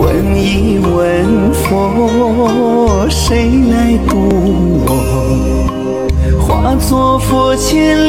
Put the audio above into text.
问一问佛谁来渡我？化作佛前